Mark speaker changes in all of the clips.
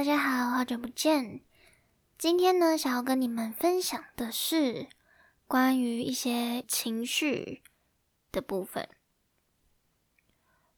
Speaker 1: 大家好，好久不见。今天呢，想要跟你们分享的是关于一些情绪的部分。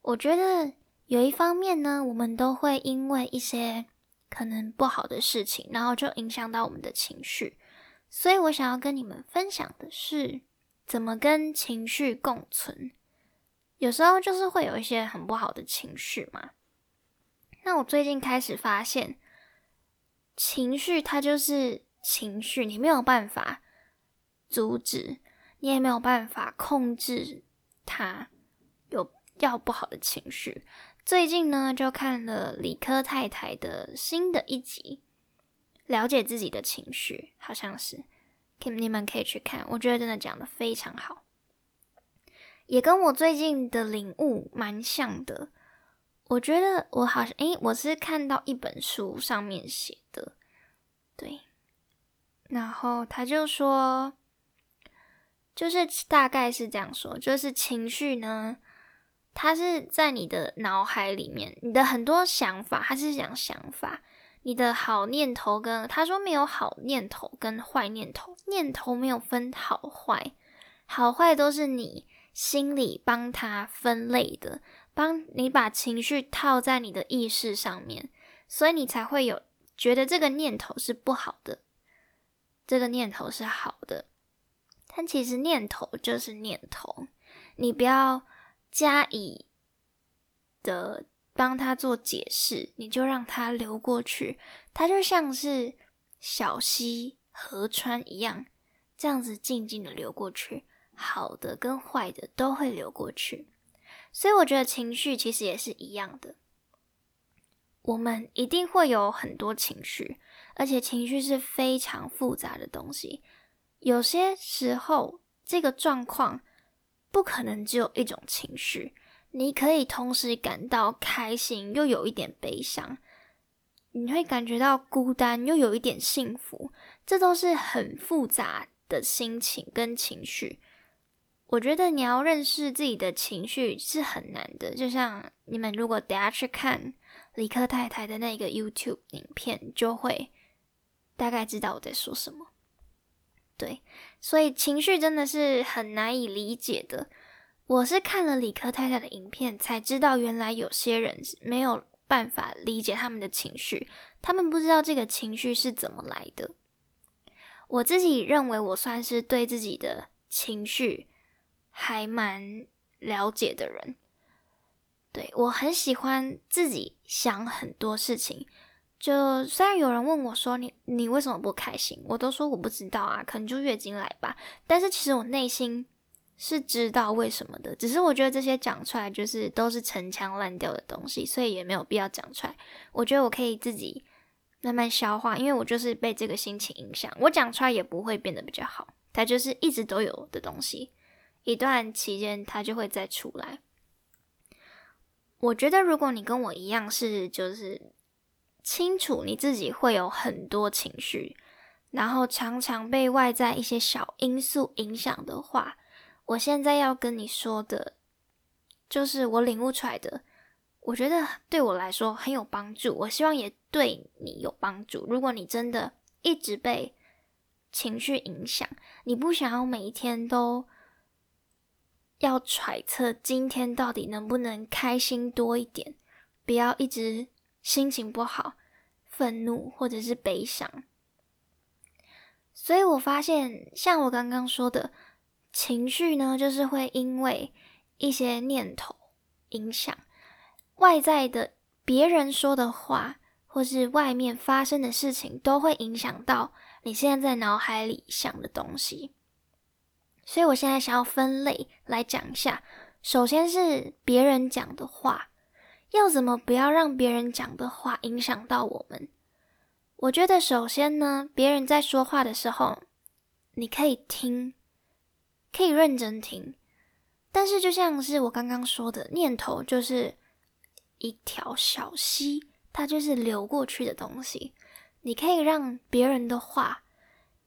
Speaker 1: 我觉得有一方面呢，我们都会因为一些可能不好的事情，然后就影响到我们的情绪。所以我想要跟你们分享的是，怎么跟情绪共存。有时候就是会有一些很不好的情绪嘛。那我最近开始发现，情绪它就是情绪，你没有办法阻止，你也没有办法控制它有要不好的情绪。最近呢，就看了理科太太的新的一集，了解自己的情绪，好像是，你们可以去看，我觉得真的讲的非常好，也跟我最近的领悟蛮像的。我觉得我好像诶，我是看到一本书上面写的，对，然后他就说，就是大概是这样说，就是情绪呢，它是在你的脑海里面，你的很多想法，它是讲想法，你的好念头跟他说没有好念头跟坏念头，念头没有分好坏，好坏都是你心里帮他分类的。帮你把情绪套在你的意识上面，所以你才会有觉得这个念头是不好的，这个念头是好的。但其实念头就是念头，你不要加以的帮他做解释，你就让它流过去，它就像是小溪、河川一样，这样子静静的流过去，好的跟坏的都会流过去。所以我觉得情绪其实也是一样的，我们一定会有很多情绪，而且情绪是非常复杂的东西。有些时候，这个状况不可能只有一种情绪，你可以同时感到开心，又有一点悲伤；你会感觉到孤单，又有一点幸福，这都是很复杂的心情跟情绪。我觉得你要认识自己的情绪是很难的，就像你们如果等下去看李克太太的那个 YouTube 影片，就会大概知道我在说什么。对，所以情绪真的是很难以理解的。我是看了李克太太的影片，才知道原来有些人没有办法理解他们的情绪，他们不知道这个情绪是怎么来的。我自己认为，我算是对自己的情绪。还蛮了解的人，对我很喜欢自己想很多事情。就虽然有人问我说你你为什么不开心，我都说我不知道啊，可能就月经来吧。但是其实我内心是知道为什么的，只是我觉得这些讲出来就是都是陈腔滥调的东西，所以也没有必要讲出来。我觉得我可以自己慢慢消化，因为我就是被这个心情影响，我讲出来也不会变得比较好，它就是一直都有的东西。一段期间，它就会再出来。我觉得，如果你跟我一样是，就是清楚你自己会有很多情绪，然后常常被外在一些小因素影响的话，我现在要跟你说的，就是我领悟出来的，我觉得对我来说很有帮助。我希望也对你有帮助。如果你真的一直被情绪影响，你不想要每一天都。要揣测今天到底能不能开心多一点，不要一直心情不好、愤怒或者是悲伤。所以我发现，像我刚刚说的，情绪呢，就是会因为一些念头影响外在的别人说的话，或是外面发生的事情，都会影响到你现在在脑海里想的东西。所以，我现在想要分类来讲一下。首先是别人讲的话，要怎么不要让别人讲的话影响到我们？我觉得，首先呢，别人在说话的时候，你可以听，可以认真听。但是，就像是我刚刚说的，念头就是一条小溪，它就是流过去的东西。你可以让别人的话，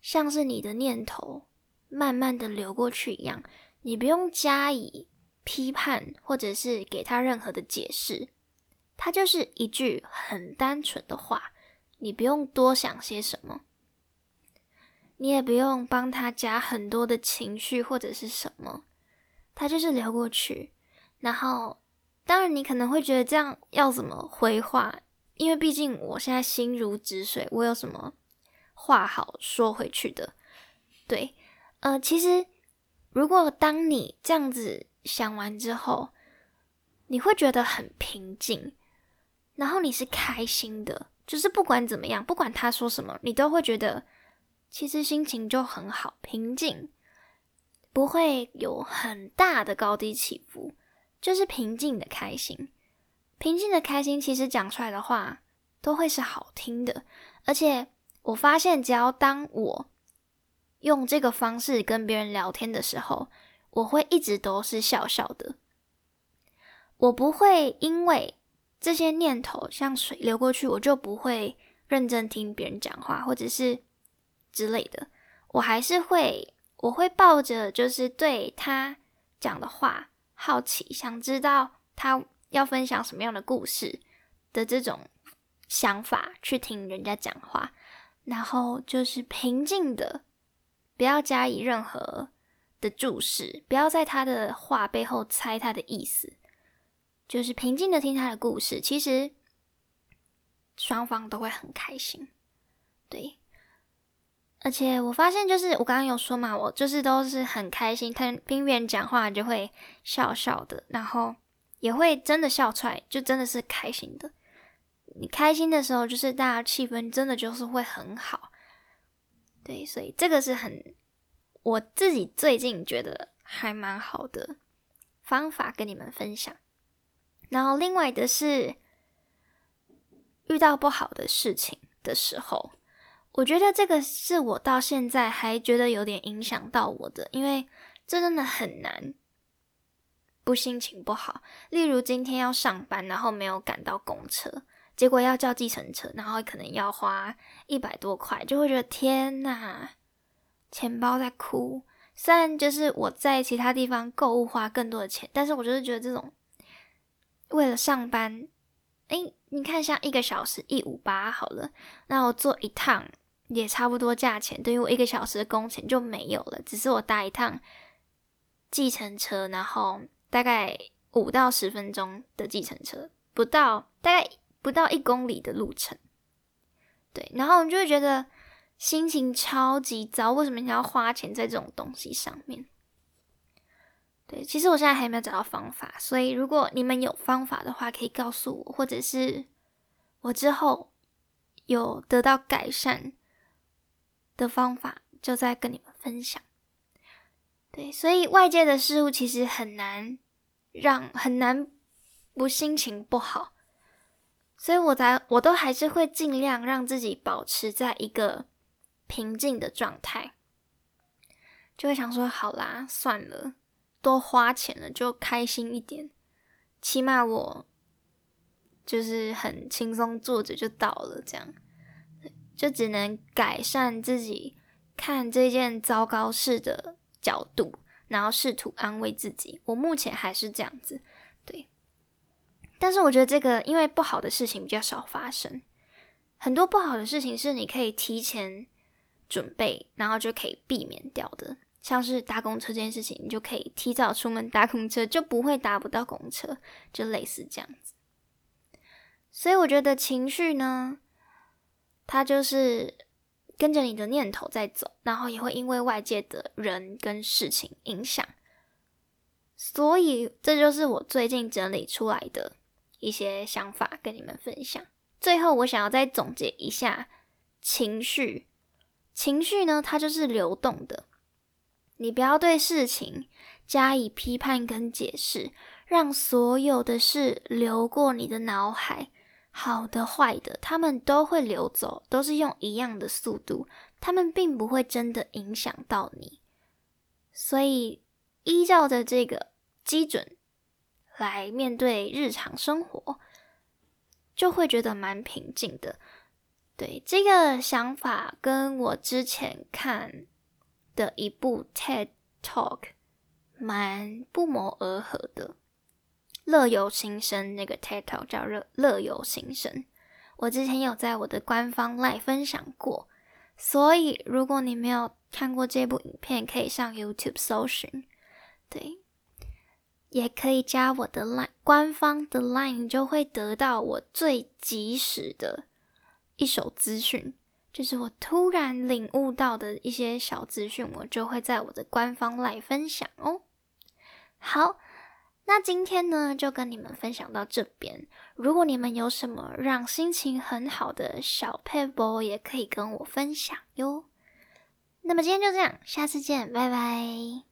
Speaker 1: 像是你的念头。慢慢的流过去一样，你不用加以批判，或者是给他任何的解释，他就是一句很单纯的话，你不用多想些什么，你也不用帮他加很多的情绪或者是什么，他就是流过去。然后，当然你可能会觉得这样要怎么回话？因为毕竟我现在心如止水，我有什么话好说回去的？对，呃，其实如果当你这样子想完之后，你会觉得很平静，然后你是开心的。就是不管怎么样，不管他说什么，你都会觉得其实心情就很好，平静，不会有很大的高低起伏，就是平静的开心。平静的开心，其实讲出来的话都会是好听的。而且我发现，只要当我用这个方式跟别人聊天的时候，我会一直都是笑笑的，我不会因为。这些念头像水流过去，我就不会认真听别人讲话，或者是之类的。我还是会，我会抱着就是对他讲的话好奇，想知道他要分享什么样的故事的这种想法去听人家讲话，然后就是平静的，不要加以任何的注释，不要在他的话背后猜他的意思。就是平静的听他的故事，其实双方都会很开心，对。而且我发现，就是我刚刚有说嘛，我就是都是很开心，听听别人讲话就会笑笑的，然后也会真的笑出来，就真的是开心的。你开心的时候，就是大家气氛真的就是会很好，对。所以这个是很我自己最近觉得还蛮好的方法，跟你们分享。然后，另外的是，遇到不好的事情的时候，我觉得这个是我到现在还觉得有点影响到我的，因为这真的很难不心情不好。例如今天要上班，然后没有赶到公车，结果要叫计程车，然后可能要花一百多块，就会觉得天呐，钱包在哭。虽然就是我在其他地方购物花更多的钱，但是我就是觉得这种。为了上班，哎，你看，像一个小时一五八好了，那我坐一趟也差不多价钱，等于我一个小时的工钱就没有了。只是我搭一趟计程车，然后大概五到十分钟的计程车，不到大概不到一公里的路程，对，然后我就会觉得心情超级糟。为什么你要花钱在这种东西上面？对，其实我现在还没有找到方法，所以如果你们有方法的话，可以告诉我，或者是我之后有得到改善的方法，就再跟你们分享。对，所以外界的事物其实很难让很难不心情不好，所以我才我都还是会尽量让自己保持在一个平静的状态，就会想说，好啦，算了。多花钱了就开心一点，起码我就是很轻松坐着就到了，这样就只能改善自己看这件糟糕事的角度，然后试图安慰自己。我目前还是这样子，对。但是我觉得这个因为不好的事情比较少发生，很多不好的事情是你可以提前准备，然后就可以避免掉的。像是搭公车这件事情，你就可以提早出门搭公车，就不会搭不到公车，就类似这样子。所以我觉得情绪呢，它就是跟着你的念头在走，然后也会因为外界的人跟事情影响。所以这就是我最近整理出来的一些想法，跟你们分享。最后，我想要再总结一下情绪，情绪呢，它就是流动的。你不要对事情加以批判跟解释，让所有的事流过你的脑海，好的坏的，他们都会流走，都是用一样的速度，他们并不会真的影响到你。所以，依照着这个基准来面对日常生活，就会觉得蛮平静的。对这个想法，跟我之前看。的一部 TED Talk，蛮不谋而合的。乐游心生那个 TED Talk 叫乐乐游心生，我之前有在我的官方 live 分享过，所以如果你没有看过这部影片，可以上 YouTube 搜寻，对，也可以加我的 LINE 官方的 LINE，就会得到我最及时的一手资讯。就是我突然领悟到的一些小资讯，我就会在我的官方来分享哦。好，那今天呢就跟你们分享到这边。如果你们有什么让心情很好的小 pebble，也可以跟我分享哟。那么今天就这样，下次见，拜拜。